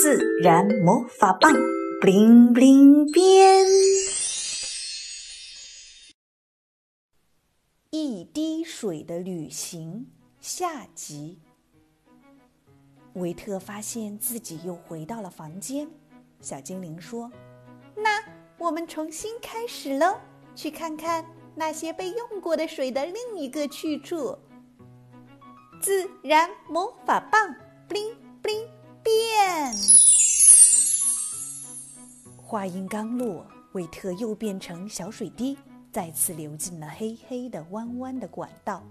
自然魔法棒，bling bling 变。一滴水的旅行下集。维特发现自己又回到了房间。小精灵说：“那我们重新开始喽，去看看那些被用过的水的另一个去处。”自然魔法棒，bling 话音刚落，维特又变成小水滴，再次流进了黑黑的弯弯的管道。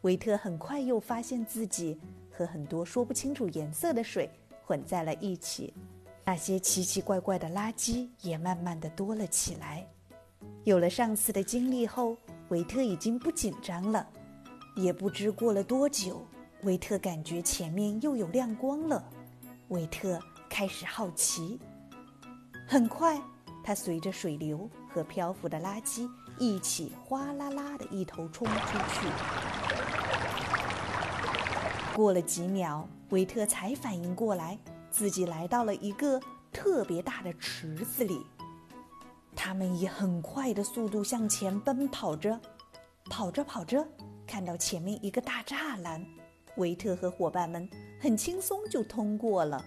维特很快又发现自己。和很多说不清楚颜色的水混在了一起，那些奇奇怪怪的垃圾也慢慢的多了起来。有了上次的经历后，维特已经不紧张了。也不知过了多久，维特感觉前面又有亮光了。维特开始好奇。很快，他随着水流和漂浮的垃圾一起哗啦啦的一头冲出去。过了几秒，维特才反应过来，自己来到了一个特别大的池子里。他们以很快的速度向前奔跑着，跑着跑着，看到前面一个大栅栏，维特和伙伴们很轻松就通过了。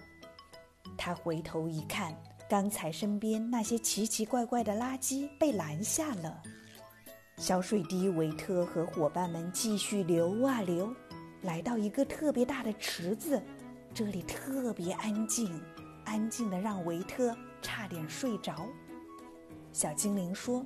他回头一看，刚才身边那些奇奇怪怪的垃圾被拦下了。小水滴维特和伙伴们继续流啊流。来到一个特别大的池子，这里特别安静，安静的让维特差点睡着。小精灵说：“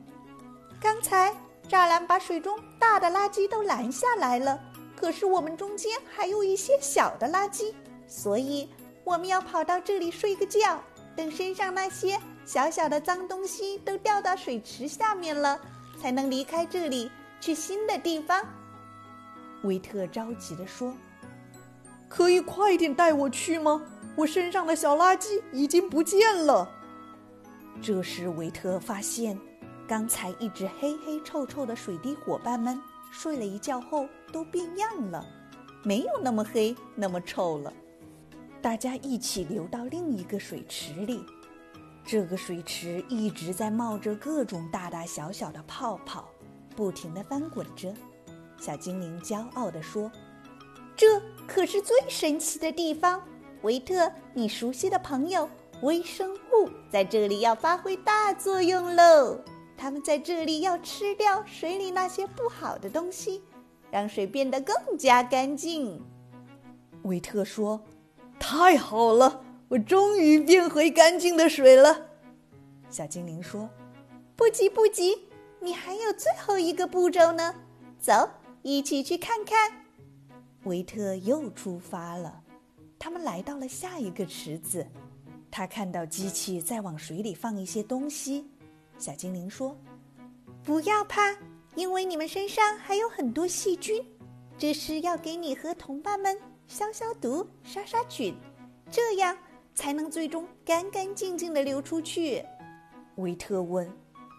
刚才栅栏把水中大的垃圾都拦下来了，可是我们中间还有一些小的垃圾，所以我们要跑到这里睡个觉，等身上那些小小的脏东西都掉到水池下面了，才能离开这里去新的地方。”维特着急地说：“可以快点带我去吗？我身上的小垃圾已经不见了。”这时，维特发现，刚才一直黑黑臭臭的水滴伙伴们睡了一觉后都变样了，没有那么黑那么臭了。大家一起流到另一个水池里，这个水池一直在冒着各种大大小小的泡泡，不停地翻滚着。小精灵骄傲地说：“这可是最神奇的地方，维特，你熟悉的朋友微生物在这里要发挥大作用喽！他们在这里要吃掉水里那些不好的东西，让水变得更加干净。”维特说：“太好了，我终于变回干净的水了。”小精灵说：“不急不急，你还有最后一个步骤呢，走。”一起去看看，维特又出发了。他们来到了下一个池子，他看到机器在往水里放一些东西。小精灵说：“不要怕，因为你们身上还有很多细菌，这是要给你和同伴们消消毒、杀杀菌，这样才能最终干干净净的流出去。”维特问：“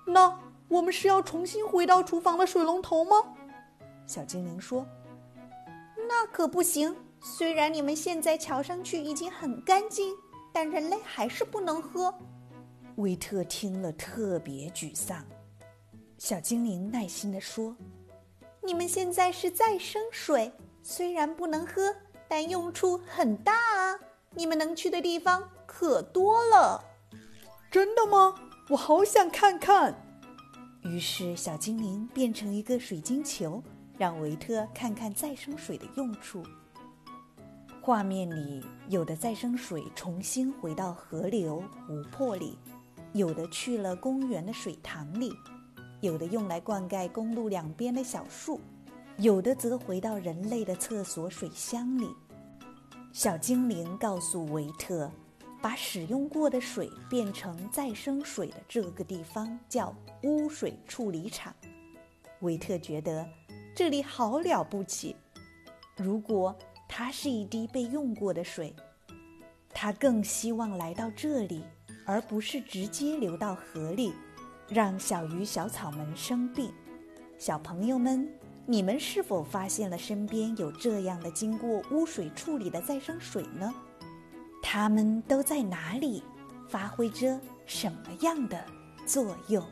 那我们是要重新回到厨房的水龙头吗？”小精灵说：“那可不行。虽然你们现在瞧上去已经很干净，但人类还是不能喝。”维特听了特别沮丧。小精灵耐心地说：“你们现在是再生水，虽然不能喝，但用处很大啊！你们能去的地方可多了。”真的吗？我好想看看。于是，小精灵变成一个水晶球。让维特看看再生水的用处。画面里有的再生水重新回到河流、湖泊里，有的去了公园的水塘里，有的用来灌溉公路两边的小树，有的则回到人类的厕所水箱里。小精灵告诉维特，把使用过的水变成再生水的这个地方叫污水处理厂。维特觉得。这里好了不起！如果它是一滴被用过的水，他更希望来到这里，而不是直接流到河里，让小鱼小草们生病。小朋友们，你们是否发现了身边有这样的经过污水处理的再生水呢？它们都在哪里，发挥着什么样的作用？